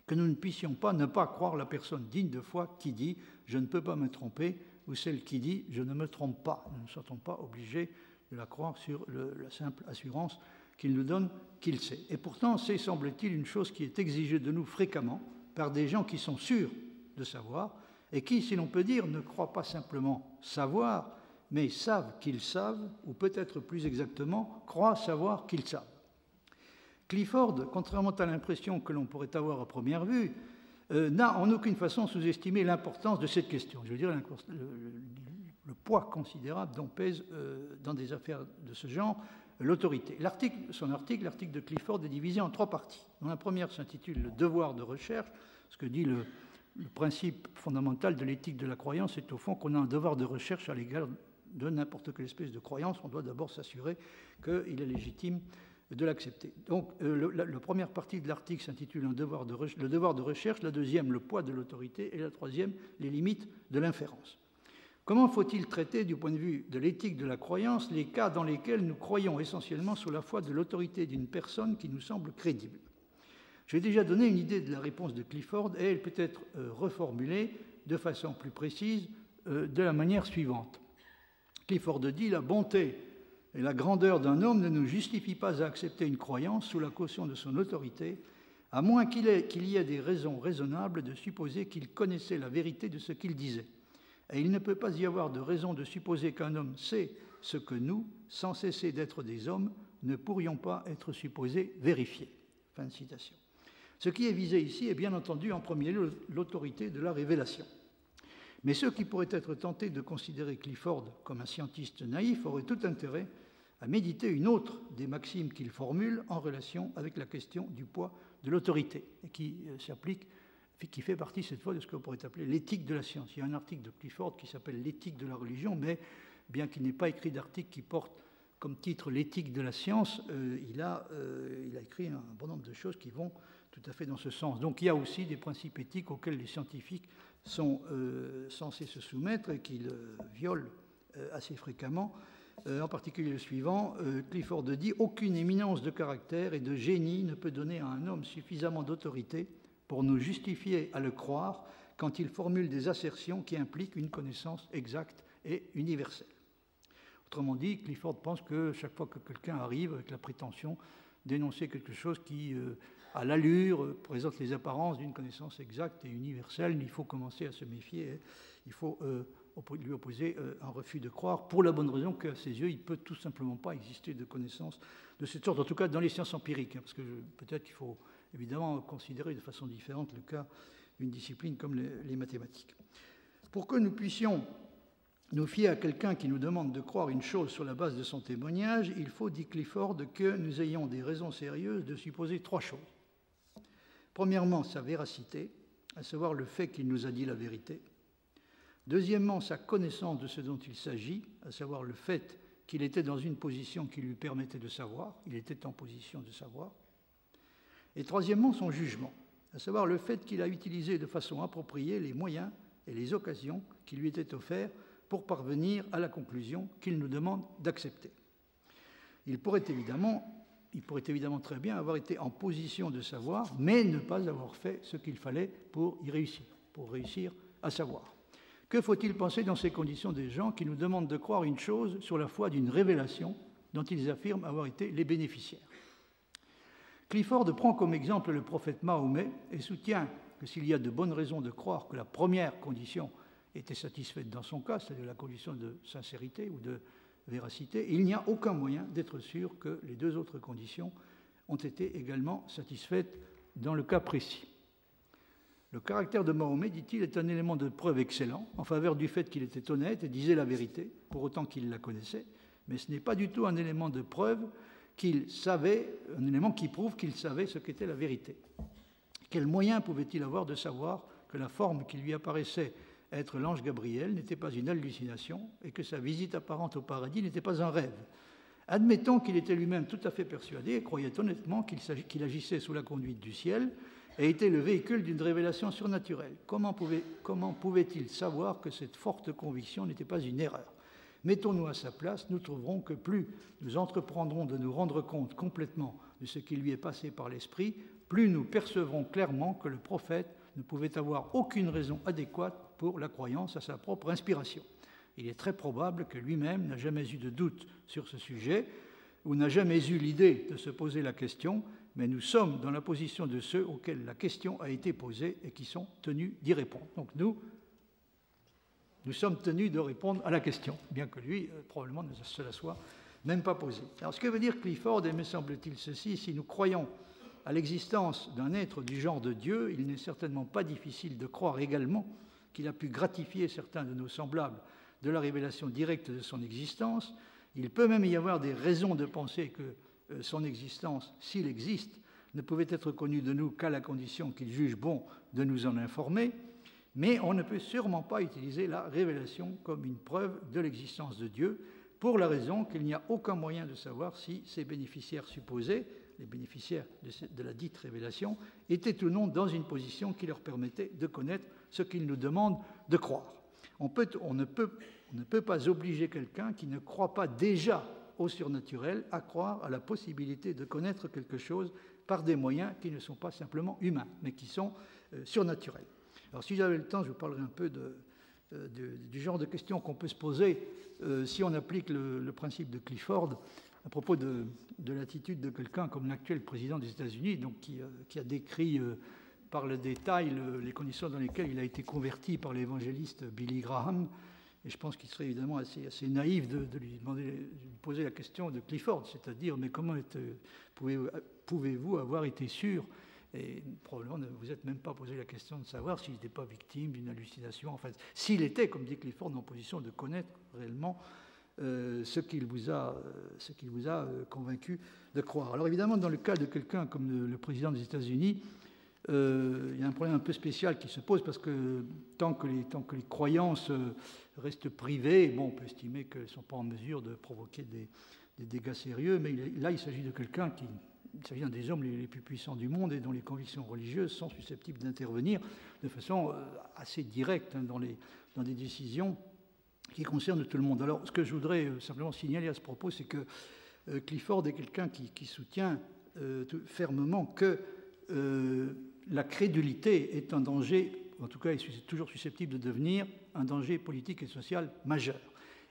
que nous ne puissions pas ne pas croire la personne digne de foi qui dit je ne peux pas me tromper ou celle qui dit je ne me trompe pas. Nous ne sommes pas obligés de la croire sur la simple assurance qu'il nous donne qu'il sait. Et pourtant, c'est, semble-t-il, une chose qui est exigée de nous fréquemment par des gens qui sont sûrs de savoir et qui, si l'on peut dire, ne croient pas simplement savoir, mais savent qu'ils savent, ou peut-être plus exactement, croient savoir qu'ils savent. Clifford, contrairement à l'impression que l'on pourrait avoir à première vue, euh, n'a en aucune façon sous-estimé l'importance de cette question. Je veux dire, le, poids considérable dont pèse euh, dans des affaires de ce genre l'autorité. Son article, l'article de Clifford, est divisé en trois parties. la première s'intitule Le devoir de recherche, ce que dit le, le principe fondamental de l'éthique de la croyance, c'est au fond qu'on a un devoir de recherche à l'égard de n'importe quelle espèce de croyance. On doit d'abord s'assurer qu'il est légitime de l'accepter. Donc, euh, la, première partie de l'article s'intitule Le devoir de recherche, la deuxième, le poids de l'autorité, et la troisième, les limites de l'inférence. Comment faut-il traiter, du point de vue de l'éthique de la croyance, les cas dans lesquels nous croyons essentiellement sous la foi de l'autorité d'une personne qui nous semble crédible? J'ai déjà donné une idée de la réponse de Clifford et elle peut être euh, reformulée de façon plus précise euh, de la manière suivante. Clifford dit La bonté et la grandeur d'un homme ne nous justifie pas à accepter une croyance sous la caution de son autorité, à moins qu'il y ait des raisons raisonnables de supposer qu'il connaissait la vérité de ce qu'il disait. Et il ne peut pas y avoir de raison de supposer qu'un homme sait ce que nous, sans cesser d'être des hommes, ne pourrions pas être supposés vérifier. Fin citation. Ce qui est visé ici est bien entendu en premier lieu l'autorité de la révélation. Mais ceux qui pourraient être tentés de considérer Clifford comme un scientiste naïf auraient tout intérêt à méditer une autre des maximes qu'il formule en relation avec la question du poids de l'autorité, qui euh, s'applique, qui fait partie cette fois de ce qu'on pourrait appeler l'éthique de la science. Il y a un article de Clifford qui s'appelle L'éthique de la religion, mais bien qu'il n'ait pas écrit d'article qui porte comme titre l'éthique de la science, euh, euh, il a écrit un bon nombre de choses qui vont tout à fait dans ce sens. Donc il y a aussi des principes éthiques auxquels les scientifiques sont censés se soumettre et qu'ils violent assez fréquemment. Euh, en particulier le suivant, euh, Clifford dit Aucune éminence de caractère et de génie ne peut donner à un homme suffisamment d'autorité pour nous justifier à le croire quand il formule des assertions qui impliquent une connaissance exacte et universelle. Autrement dit, Clifford pense que chaque fois que quelqu'un arrive avec la prétention d'énoncer quelque chose qui, euh, à l'allure, présente les apparences d'une connaissance exacte et universelle, il faut commencer à se méfier. Il faut lui opposer euh, un refus de croire, pour la bonne raison qu'à ses yeux, il ne peut tout simplement pas exister de connaissances de cette sorte, en tout cas dans les sciences empiriques, hein, parce que peut-être qu'il faut évidemment considérer de façon différente le cas d'une discipline comme les, mathématiques. Pour que nous puissions nous fier à quelqu'un qui nous demande de croire une chose sur la base de son témoignage, il faut, dit Clifford, que nous ayons des raisons sérieuses de supposer trois choses. Premièrement, sa véracité, à savoir le fait qu'il nous a dit la vérité. Deuxièmement, sa connaissance de ce dont il s'agit, à savoir le fait qu'il était dans une position qui lui permettait de savoir, il était en position de savoir. Et troisièmement, son jugement, à savoir le fait qu'il a utilisé de façon appropriée les moyens et les occasions qui lui étaient offerts pour parvenir à la conclusion qu'il nous demande d'accepter. Il pourrait évidemment, il pourrait évidemment très bien avoir été en position de savoir, mais ne pas avoir fait ce qu'il fallait pour y réussir, pour réussir à savoir. Que faut-il penser dans ces conditions des gens qui nous demandent de croire une chose sur la foi d'une révélation dont ils affirment avoir été les bénéficiaires? Clifford prend comme exemple le prophète Mahomet et soutient que s'il y a de bonnes raisons de croire que la première condition était satisfaite dans son cas, c'est-à-dire la condition de sincérité ou de véracité, il n'y a aucun moyen d'être sûr que les deux autres conditions ont été également satisfaites dans le cas précis. Le caractère de Mahomet, dit-il, est un élément de preuve excellent en faveur du fait qu'il était honnête et disait la vérité, pour autant qu'il la connaissait, mais ce n'est pas du tout un élément de preuve qu'il savait, un élément qui prouve qu'il savait ce qu'était la vérité. Quel moyen pouvait-il avoir de savoir que la forme qui lui apparaissait être l'ange Gabriel n'était pas une hallucination et que sa visite apparente au paradis n'était pas un rêve? Admettons qu'il était lui-même tout à fait persuadé et croyait honnêtement qu'il agissait sous la conduite du ciel et était le véhicule d'une révélation surnaturelle. Comment pouvait-il savoir que cette forte conviction n'était pas une erreur? Mettons-nous à sa place, nous trouverons que plus nous entreprendrons de nous rendre compte complètement de ce qui lui est passé par l'esprit, plus nous percevrons clairement que le prophète ne pouvait avoir aucune raison adéquate pour la croyance à sa propre inspiration. Il est très probable que lui-même n'a jamais eu de doute sur ce sujet ou n'a jamais eu l'idée de se poser la question, mais nous sommes dans la position de ceux auxquels la question a été posée et qui sont tenus d'y répondre. Donc nous, nous sommes tenus de répondre à la question, bien que lui, euh, probablement, ne se la soit même pas posée. Alors ce que veut dire Clifford, et me semble-t-il ceci, si nous croyons à l'existence d'un être du genre de Dieu, il n'est certainement pas difficile de croire également qu'il a pu gratifier certains de nos semblables de la révélation directe de son existence. Il peut même y avoir des raisons de penser que son existence, s'il existe, ne pouvait être connue de nous qu'à la condition qu'il juge bon de nous en informer, mais on ne peut sûrement pas utiliser la révélation comme une preuve de l'existence de Dieu, pour la raison qu'il n'y a aucun moyen de savoir si ces bénéficiaires supposés, les bénéficiaires de la dite révélation, étaient ou non dans une position qui leur permettait de connaître ce qu'ils nous demandent de croire. On ne peut pas obliger quelqu'un qui ne croit pas déjà au surnaturel à croire à la possibilité de connaître quelque chose par des moyens qui ne sont pas simplement humains, mais qui sont euh, surnaturels. Alors si j'avais le temps, je vous parlerai un peu euh, du genre de questions qu'on peut se poser euh, si on applique le, principe de Clifford à propos de, l'attitude de quelqu'un comme l'actuel président des États-Unis, donc qui, a décrit par le détail les conditions dans lesquelles il a été converti par l'évangéliste Billy Graham. Et je pense qu'il serait évidemment assez, naïf de, lui demander, de lui poser la question de Clifford, c'est-à-dire, mais comment pouvez-vous avoir été sûr Et probablement ne vous êtes même pas posé la question de savoir s'il n'était pas victime d'une hallucination. En fait, s'il était, comme dit Clifford, en position de connaître réellement euh, ce qu'il vous a, a euh, convaincu de croire. Alors évidemment, dans le cas de quelqu'un comme le président des États-Unis, euh, il y a un problème un peu spécial qui se pose parce que tant que les, tant que les croyances euh, restent privées, bon, on peut estimer qu'elles ne sont pas en mesure de provoquer des, dégâts sérieux, mais là, il s'agit de quelqu'un qui. Il s'agit d'un des hommes les, plus puissants du monde et dont les convictions religieuses sont susceptibles d'intervenir de façon euh, assez directe hein, dans, les, dans des décisions qui concernent tout le monde. Alors, ce que je voudrais simplement signaler à ce propos, c'est que Clifford est quelqu'un qui, qui, soutient fermement que la crédulité est un danger, en tout cas est toujours susceptible de devenir un danger politique et social majeur.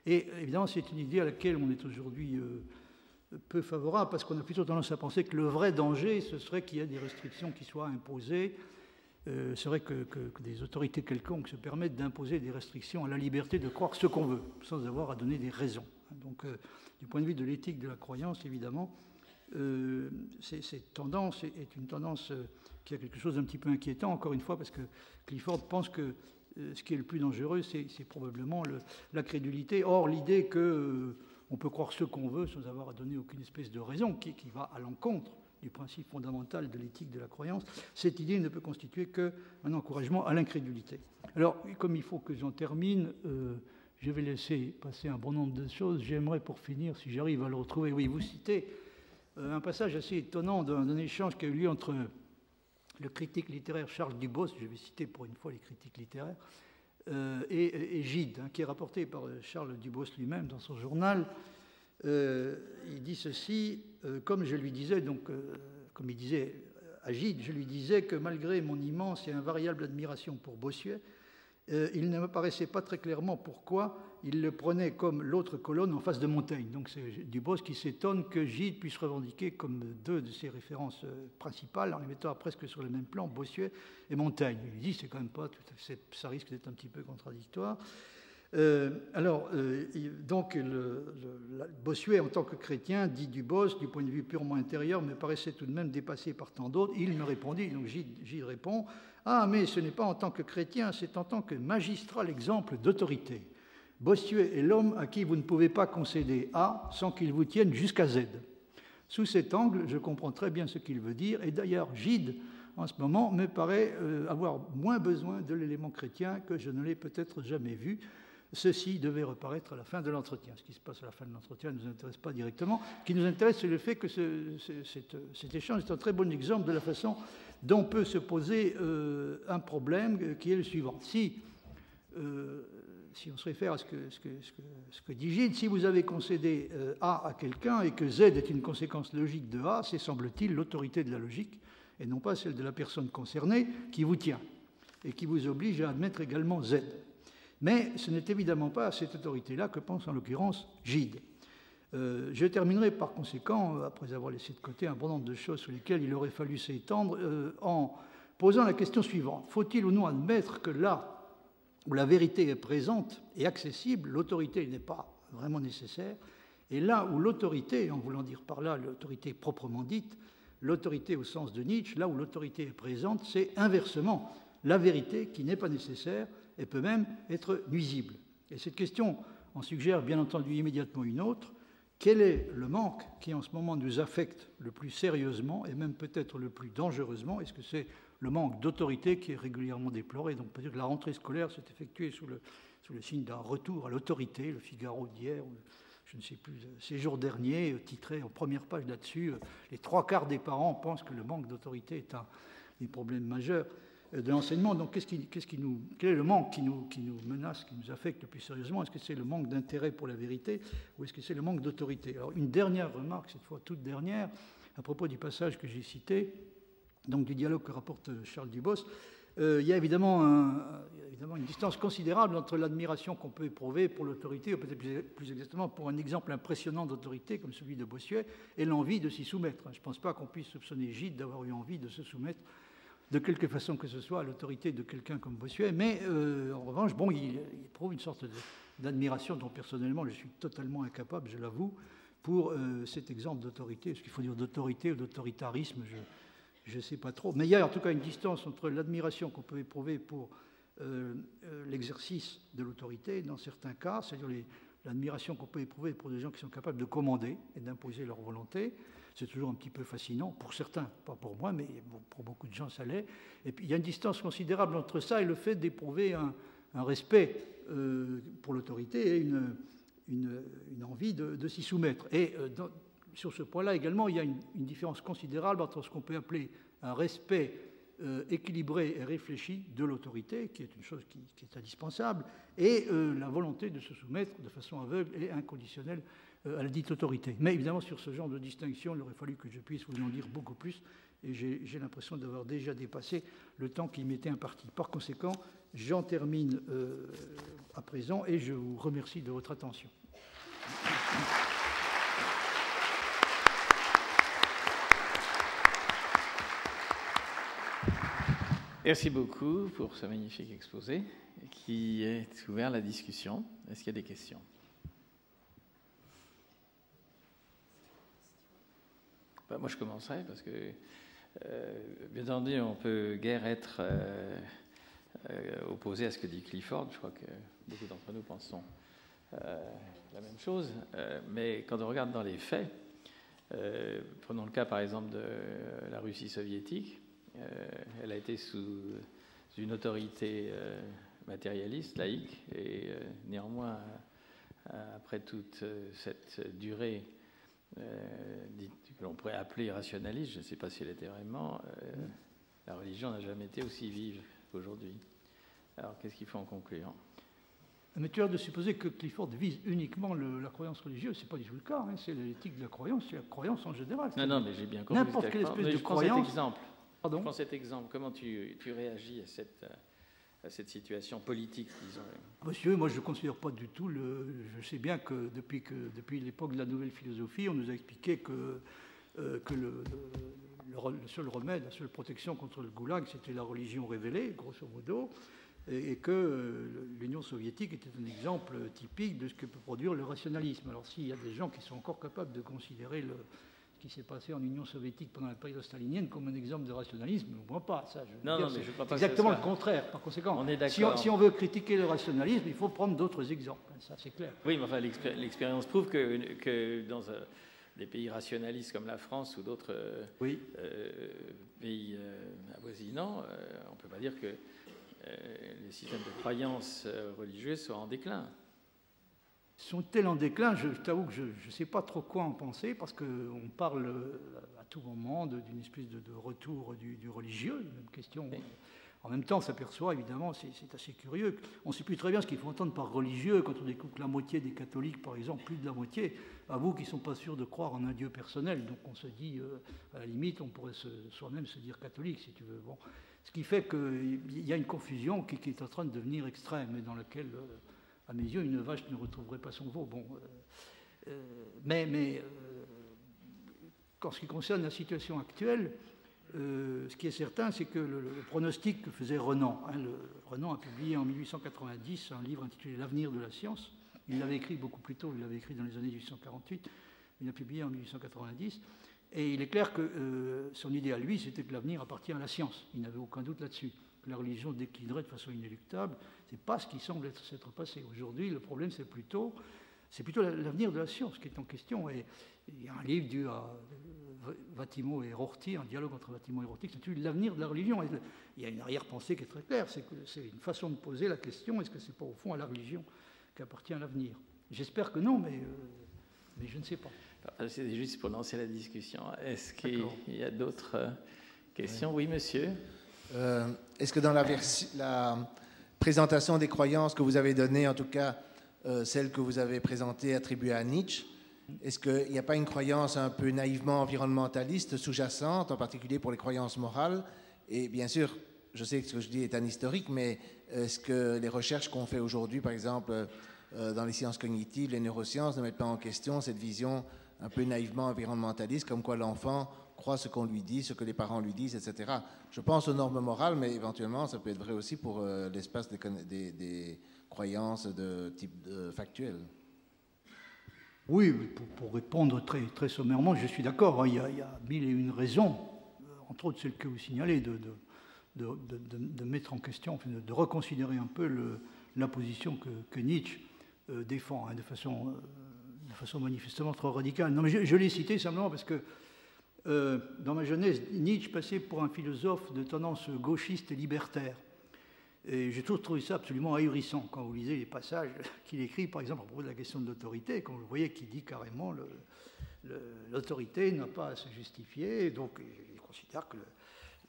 Et évidemment, c'est une idée à laquelle on est aujourd'hui euh, peu favorable, parce qu'on a plutôt tendance à penser que le vrai danger, ce serait qu'il y ait des restrictions qui soient imposées. Euh, vrai que, des autorités quelconques se permettent d'imposer des restrictions à la liberté de croire ce qu'on veut, sans avoir à donner des raisons. Donc, euh, du point de vue de l'éthique de la croyance, évidemment, cette tendance est une tendance qui a quelque chose d'un petit peu inquiétant, encore une fois, parce que Clifford pense que euh, ce qui est le plus dangereux, c'est probablement la crédulité. Or, l'idée qu'on euh, peut croire ce qu'on veut sans avoir à donner aucune espèce de raison, qui, va à l'encontre du principe fondamental de l'éthique de la croyance, cette idée ne peut constituer qu'un encouragement à l'incrédulité. Alors, comme il faut que j'en termine, euh, je vais laisser passer un bon nombre de choses. J'aimerais, pour finir, si j'arrive à le retrouver, oui, vous citez un passage assez étonnant d'un échange qui a eu lieu entre le critique littéraire Charles Dubos, je vais citer pour une fois les critiques littéraires, euh, et, Gide, hein, qui est rapporté par Charles Dubos lui-même dans son journal. Euh, il dit ceci, euh, comme je lui disais, donc, comme il disait à Gide, je lui disais que malgré mon immense et invariable admiration pour Bossuet, euh, il ne me paraissait pas très clairement pourquoi il le prenait comme l'autre colonne en face de Montaigne. Donc c'est Dubos qui s'étonne que Gide puisse revendiquer comme deux de ses références euh, principales, en les mettant presque sur le même plan, Bossuet et Montaigne. Il dit c'est quand même pas, ça risque d'être un petit peu contradictoire. Euh, alors, donc, le, Bossuet, en tant que chrétien, dit Dubos, du point de vue purement intérieur, me paraissait tout de même dépassé par tant d'autres. Il me répondit, donc Gide, Gide répond, Ah, mais ce n'est pas en tant que chrétien, c'est en tant que magistral exemple d'autorité. Bossuet est l'homme à qui vous ne pouvez pas concéder A sans qu'il vous tienne jusqu'à Z. Sous cet angle, je comprends très bien ce qu'il veut dire, et d'ailleurs, Gide, en ce moment, me paraît euh, avoir moins besoin de l'élément chrétien que je ne l'ai peut-être jamais vu. Ceci devait reparaître à la fin de l'entretien. Ce qui se passe à la fin de l'entretien ne nous intéresse pas directement. Ce qui nous intéresse, c'est le fait que cet, échange est un très bon exemple de la façon dont peut se poser euh, un problème qui est le suivant. Si, euh, on se réfère à ce que, dit Gide, si vous avez concédé euh, A à quelqu'un et que Z est une conséquence logique de A, c'est semble-t-il l'autorité de la logique et non pas celle de la personne concernée qui vous tient et qui vous oblige à admettre également Z. Mais ce n'est évidemment pas à cette autorité-là que pense en l'occurrence Gide. Euh, je terminerai par conséquent, après avoir laissé de côté un bon nombre de choses sur lesquelles il aurait fallu s'étendre, euh, en posant la question suivante. Faut-il ou non admettre que là où la vérité est présente et accessible, l'autorité n'est pas vraiment nécessaire, et là où l'autorité, en voulant dire par là l'autorité proprement dite, l'autorité au sens de Nietzsche, là où l'autorité est présente, c'est inversement la vérité qui n'est pas nécessaire et peut même être nuisible. Et cette question en suggère bien entendu immédiatement une autre. Quel est le manque qui en ce moment nous affecte le plus sérieusement et même peut-être le plus dangereusement? Est-ce que c'est le manque d'autorité qui est régulièrement déploré? Donc peut-être que la rentrée scolaire s'est effectuée sous le, sous le signe d'un retour à l'autorité. Le Figaro d'hier, je ne sais plus, ces jours derniers, titré en première page là-dessus, les trois quarts des parents pensent que le manque d'autorité est un, un problème majeur de l'enseignement. Donc, qu'est-ce qui, qui nous, quel est le manque qui nous, qui nous, menace, qui nous affecte le plus sérieusement? Est-ce que c'est le manque d'intérêt pour la vérité ou est-ce que c'est le manque d'autorité? Alors, une dernière remarque, cette fois toute dernière, à propos du passage que j'ai cité, donc du dialogue que rapporte Charles Dubos. Euh, il, y a évidemment évidemment une distance considérable entre l'admiration qu'on peut éprouver pour l'autorité, ou peut-être plus exactement pour un exemple impressionnant d'autorité comme celui de Bossuet, et l'envie de s'y soumettre. Je ne pense pas qu'on puisse soupçonner Gide d'avoir eu envie de se soumettre de quelque façon que ce soit à l'autorité de quelqu'un comme Bossuet, mais euh, en revanche, bon, il, prouve une sorte d'admiration dont personnellement je suis totalement incapable, je l'avoue, pour euh, cet exemple d'autorité. Est-ce qu'il faut dire d'autorité ou d'autoritarisme? Je ne sais pas trop. Mais il y a en tout cas une distance entre l'admiration qu'on peut éprouver pour euh, l'exercice de l'autorité, dans certains cas, c'est-à-dire l'admiration qu'on peut éprouver pour des gens qui sont capables de commander et d'imposer leur volonté, c'est toujours un petit peu fascinant, pour certains, pas pour moi, mais pour beaucoup de gens ça l'est. Et puis il y a une distance considérable entre ça et le fait d'éprouver un, respect euh, pour l'autorité et une, envie de, s'y soumettre. Et euh, sur ce point-là également, il y a une, différence considérable entre ce qu'on peut appeler un respect euh, équilibré et réfléchi de l'autorité, qui est une chose qui, est indispensable, et la volonté de se soumettre de façon aveugle et inconditionnelle euh, à la dite autorité. Mais évidemment, sur ce genre de distinction, il aurait fallu que je puisse vous en dire beaucoup plus, et j'ai l'impression d'avoir déjà dépassé le temps qui m'était imparti. Par conséquent, j'en termine euh, à présent, et je vous remercie de votre attention. Merci beaucoup pour ce magnifique exposé qui est ouvert à la discussion. Est-ce qu'il y a des questions? Bah, moi, je commencerai parce que, euh, bien entendu, on peut guère être euh, euh, opposé à ce que dit Clifford. Je crois que beaucoup d'entre nous pensons la même chose. mais quand on regarde dans les faits, prenons le cas par exemple de la Russie soviétique, elle a été sous une autorité matérialiste, laïque, et néanmoins, après toute cette durée euh, que l'on pourrait appeler rationaliste, je ne sais pas si elle était vraiment, euh, la religion n'a jamais été aussi vive qu'aujourd'hui. Alors qu'est-ce qu'il faut en conclure? Mais tu as de supposer que Clifford vise uniquement la croyance religieuse, c'est pas du tout le cas. Hein. c'est l'éthique de la croyance, c'est la croyance en général. Non, non, mais j'ai bien compris. N'importe quelle espèce de croyance. Exemple. Pardon je prends cet exemple. Comment tu, tu réagis à cette à cette situation politique, disons? Monsieur, moi je ne considère pas du tout. Le, je sais bien que depuis, que, depuis l'époque de la nouvelle philosophie, on nous a expliqué que, euh, que le, le, seul remède, la seule protection contre le goulag, c'était la religion révélée, grosso modo, et, que euh, l'Union soviétique était un exemple typique de ce que peut produire le rationalisme. Alors s'il y a des gens qui sont encore capables de considérer le, qui s'est passé en Union soviétique pendant la période stalinienne comme un exemple de rationalisme. Vois pas ça. Je non, non, mais je crois pas exactement le contraire. Par conséquent, on est si, on, si, on, veut critiquer le rationalisme, il faut prendre d'autres exemples. Ça, c'est clair. Oui, mais enfin, l'expérience prouve que, que dans un, des pays rationalistes comme la France ou d'autres oui. euh, pays euh, avoisinants, on ne peut pas dire que les systèmes de croyances religieuses soient en déclin sont-elles en déclin? Je, t'avoue que je ne sais pas trop quoi en penser, parce qu'on parle euh, à tout moment d'une espèce de, retour du, religieux, même question. En même temps, on s'aperçoit, évidemment, c'est assez curieux, on ne sait plus très bien ce qu'il faut entendre par religieux quand on découvre que la moitié des catholiques, par exemple, plus de la moitié, avouent qu'ils ne sont pas sûrs de croire en un Dieu personnel. Donc on se dit, euh, à la limite, on pourrait soi-même se dire catholique, si tu veux. Bon. Ce qui fait qu'il y a une confusion qui, est en train de devenir extrême et dans laquelle... Euh, à mes yeux, une vache ne retrouverait pas son veau. Bon, euh, euh, mais, mais euh, ce qui concerne la situation actuelle, ce qui est certain, c'est que le, pronostic que faisait Renan, hein, Renan a publié en 1890 un livre intitulé L'avenir de la science. Il l'avait écrit beaucoup plus tôt, il l'avait écrit dans les années 1848, il l'a publié en 1890. Et il est clair que son idée à lui, c'était que l'avenir appartient à la science. Il n'avait aucun doute là-dessus. Que la religion déclinerait de façon inéluctable n'est pas ce qui semble s'être passé. Aujourd'hui, le problème, c'est plutôt, c'est plutôt l'avenir de la science qui est en question. Et il y a un livre dû à Vatimo et Rorty, un dialogue entre Vatimo et Rorty, qui s'intitule L'avenir de la religion. il y a une arrière-pensée qui est très claire, c'est que c'est une façon de poser la question est-ce que c'est pas au fond à la religion qu'appartient l'avenir? J'espère que non, mais, euh, mais je ne sais pas. C'est juste pour lancer la discussion. Est-ce qu'il y a d'autres euh, questions? Oui, monsieur. Euh, est-ce que dans la, présentation des croyances que vous avez données, en tout cas euh, celle que vous avez présentée attribuée à Nietzsche, est-ce qu'il n'y a pas une croyance un peu naïvement environnementaliste sous-jacente, en particulier pour les croyances morales? Et bien sûr, je sais que ce que je dis est un historique, mais est-ce que les recherches qu'on fait aujourd'hui, par exemple euh, dans les sciences cognitives, les neurosciences, ne mettent pas en question cette vision un peu naïvement environnementaliste, comme quoi l'enfant croit ce qu'on lui dit, ce que les parents lui disent, etc. Je pense aux normes morales, mais éventuellement, ça peut être vrai aussi pour euh, l'espace des, croyances de type factuel. Oui, pour, répondre très, sommairement, je suis d'accord. Hein. il, y a mille et une raisons, euh, entre autres celles que vous signalez, de, de, mettre en question, de, reconsidérer un peu la position que, Nietzsche euh, défend hein, de, façon, de façon manifestement trop radicale. Non, mais je, je l'ai cité simplement parce que euh, dans ma jeunesse, Nietzsche passait pour un philosophe de tendance gauchiste et libertaire. Et j'ai toujours trouvé ça absolument ahurissant quand vous lisez les passages [laughs] qu'il écrit, par exemple, à propos de la question de l'autorité, quand vous voyez qu'il dit carrément l'autorité n'a pas à se justifier, donc il considère que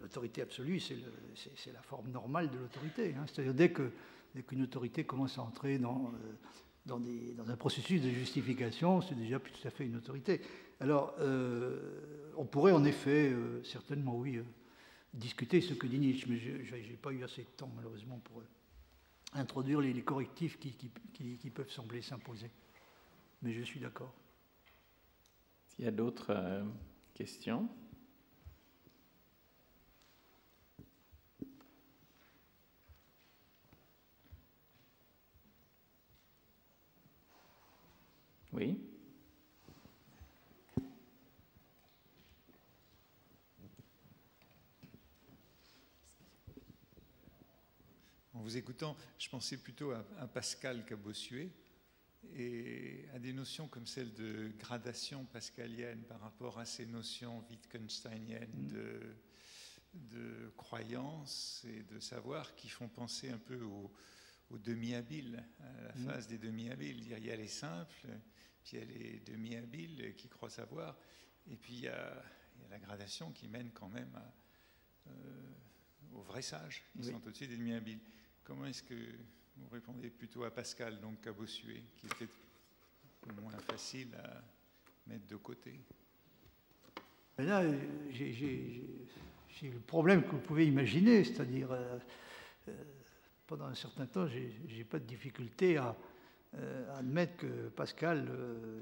l'autorité absolue, c'est la forme normale de l'autorité. Hein. C'est-à-dire dès qu'une autorité commence à entrer dans, euh, dans, un processus de justification, c'est déjà plus tout à fait une autorité. Alors, euh, on pourrait en effet, euh, certainement oui, euh, discuter ce que dit Nietzsche, mais je n'ai pas eu assez de temps malheureusement pour introduire les, correctifs qui, qui, peuvent sembler s'imposer. Mais je suis d'accord. S'il y a d'autres questions? Oui vous écoutant, je pensais plutôt à, Pascal qu'à Bossuet et à des notions comme celle de gradation pascalienne par rapport à ces notions wittgensteiniennes mm. de, de croyance et de savoir qui font penser un peu aux, demi-habiles, à la mm. phase des demi-habiles. Il y a les simples, puis il y a les demi-habiles qui croient savoir, et puis il y a, la gradation qui mène quand même euh, aux vrais sages, qui sont au-dessus des demi-habiles. Comment est-ce que vous répondez plutôt à Pascal, donc qu'à Bossuet, qui était moins facile à mettre de côté? Là, j'ai le problème que vous pouvez imaginer, c'est-à-dire, euh, euh, pendant un certain temps, j'ai pas de difficulté à, euh, admettre que Pascal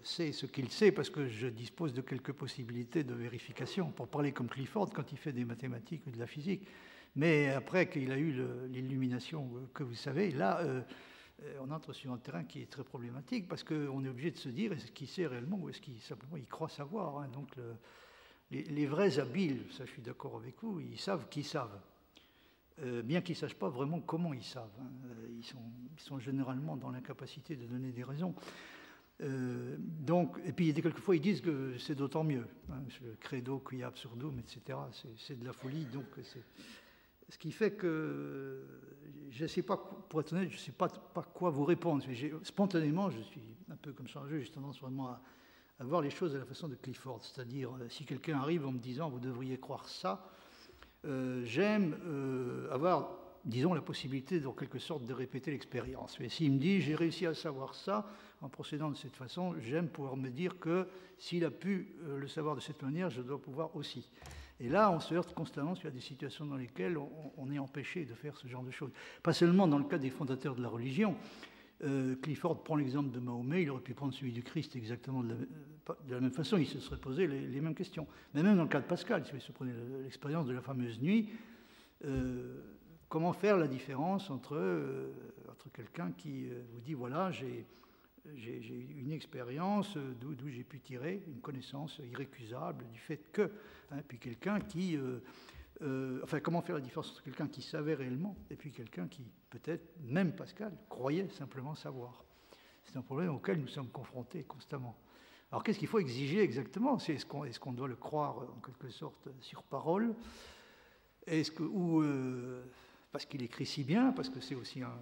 sait ce qu'il sait, parce que je dispose de quelques possibilités de vérification. Pour parler comme Clifford, quand il fait des mathématiques ou de la physique, mais après qu'il a eu l'illumination que vous savez, là, euh, on entre sur un terrain qui est très problématique parce qu'on est obligé de se dire est-ce qu'il sait réellement ou est-ce qu'il simplement il croit savoir. Hein. Donc les, vrais habiles, ça je suis d'accord avec vous, ils savent qu'ils savent. Euh, bien qu'ils ne sachent pas vraiment comment ils savent. Hein. Euh, ils, sont, généralement dans l'incapacité de donner des raisons. Euh, donc, et puis quelquefois ils disent que c'est d'autant mieux. Hein, le credo qui absurdum, etc. C'est de la folie. Donc, ce qui fait que je ne sais pas, pour être honnête, je ne sais pas, quoi vous répondre. Spontanément, je suis un peu comme changé, j'ai tendance vraiment à, à, voir les choses de la façon de Clifford. C'est-à-dire, si quelqu'un arrive en me disant vous devriez croire ça, euh, j'aime euh, avoir, disons, la possibilité, en quelque sorte, de répéter l'expérience. Mais s'il me dit, j'ai réussi à savoir ça en procédant de cette façon, j'aime pouvoir me dire que s'il a pu euh, le savoir de cette manière, je dois pouvoir aussi. Et là, on se heurte constamment sur des situations dans lesquelles on, est empêché de faire ce genre de choses. Pas seulement dans le cas des fondateurs de la religion, euh, Clifford prend l'exemple de Mahomet, il aurait pu prendre celui du Christ exactement de la, même façon, il se serait posé les, mêmes questions. Mais même dans le cas de Pascal, si vous prenez l'expérience de la fameuse nuit, euh, comment faire la différence entre, entre quelqu'un qui vous dit voilà, j'ai une expérience d'où j'ai pu tirer une connaissance irrécusable du fait que, hein, puis quelqu'un qui euh, enfin, comment faire la différence entre quelqu'un qui savait réellement et puis quelqu'un qui, peut-être, même Pascal, croyait simplement savoir? C'est un problème auquel nous sommes confrontés constamment. Alors, qu'est-ce qu'il faut exiger exactement? Est-ce qu'on est qu'on doit le croire en quelque sorte sur parole? Est-ce que, ou euh, parce qu'il écrit si bien, parce que c'est aussi un,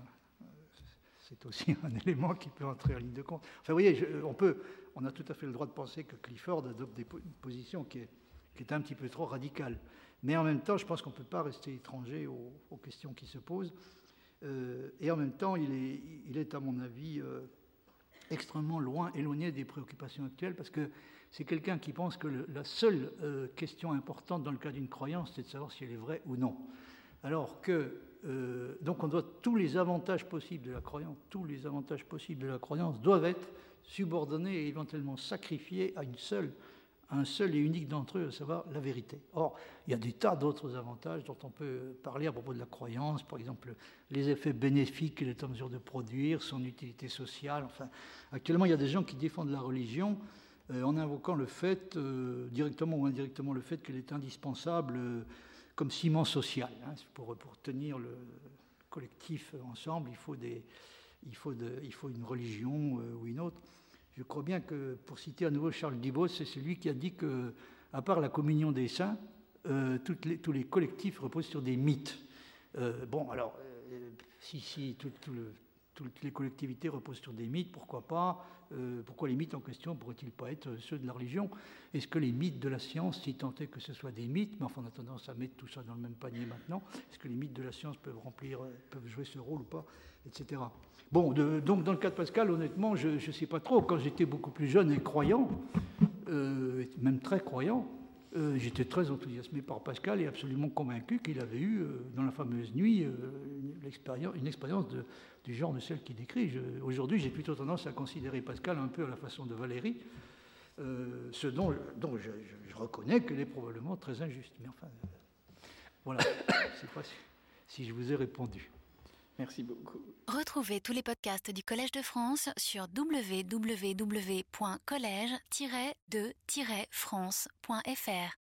c'est aussi [laughs] un élément qui peut entrer en ligne de compte. Enfin, vous voyez, on, peut, on a tout à fait le droit de penser que Clifford adopte des, une position qui est, qui est un petit peu trop radicale. Mais en même temps, je pense qu'on ne peut pas rester étranger aux, questions qui se posent. Euh, et en même temps, il est, il est à mon avis, euh, extrêmement loin, éloigné des préoccupations actuelles, parce que c'est quelqu'un qui pense que la seule euh, question importante dans le cas d'une croyance, c'est de savoir si elle est vraie ou non. Alors que, donc on doit, tous les avantages possibles de la croyance, tous les avantages possibles de la croyance doivent être subordonnés et éventuellement sacrifiés à une seule un seul et unique d'entre eux, à savoir la vérité. Or, il y a des tas d'autres avantages dont on peut parler à propos de la croyance, par exemple les effets bénéfiques qu'elle est en mesure de produire, son utilité sociale. Enfin, actuellement, il y a des gens qui défendent la religion euh, en invoquant le fait, euh, directement ou indirectement, le fait qu'elle est indispensable euh, comme ciment social. Hein. pour, tenir le collectif ensemble, il faut, des, il faut, de, il faut une religion ou une autre. Je crois bien que, pour citer à nouveau Charles Dibos, c'est celui qui a dit que, à part la communion des saints, euh, tous les collectifs reposent sur des mythes. Euh, bon, alors, euh, si, si toutes les collectivités reposent sur des mythes, pourquoi pas Pourquoi les mythes en question pourraient-ils pas être ceux de la religion? Est-ce que les mythes de la science, si tant est que ce soit des mythes, mais enfin on a tendance à mettre tout ça dans le même panier maintenant, est-ce que les mythes de la science peuvent remplir, peuvent jouer ce rôle ou pas, etc. Bon, donc dans le cas de Pascal, honnêtement, je ne sais pas trop. Quand j'étais beaucoup plus jeune et croyant, euh, même très croyant, euh, j'étais très enthousiasmé par Pascal et absolument convaincu qu'il avait eu, euh, dans la fameuse nuit, une expérience, une expérience du genre de celle qu'il décrit. Aujourd'hui, j'ai plutôt tendance à considérer Pascal un peu à la façon de Valérie, ce dont, je, reconnais qu'elle est probablement très injuste. Mais enfin, voilà, [coughs] je ne sais pas si je vous ai répondu. Merci beaucoup. Retrouvez tous les podcasts du Collège de France sur www.collège-de-france.fr.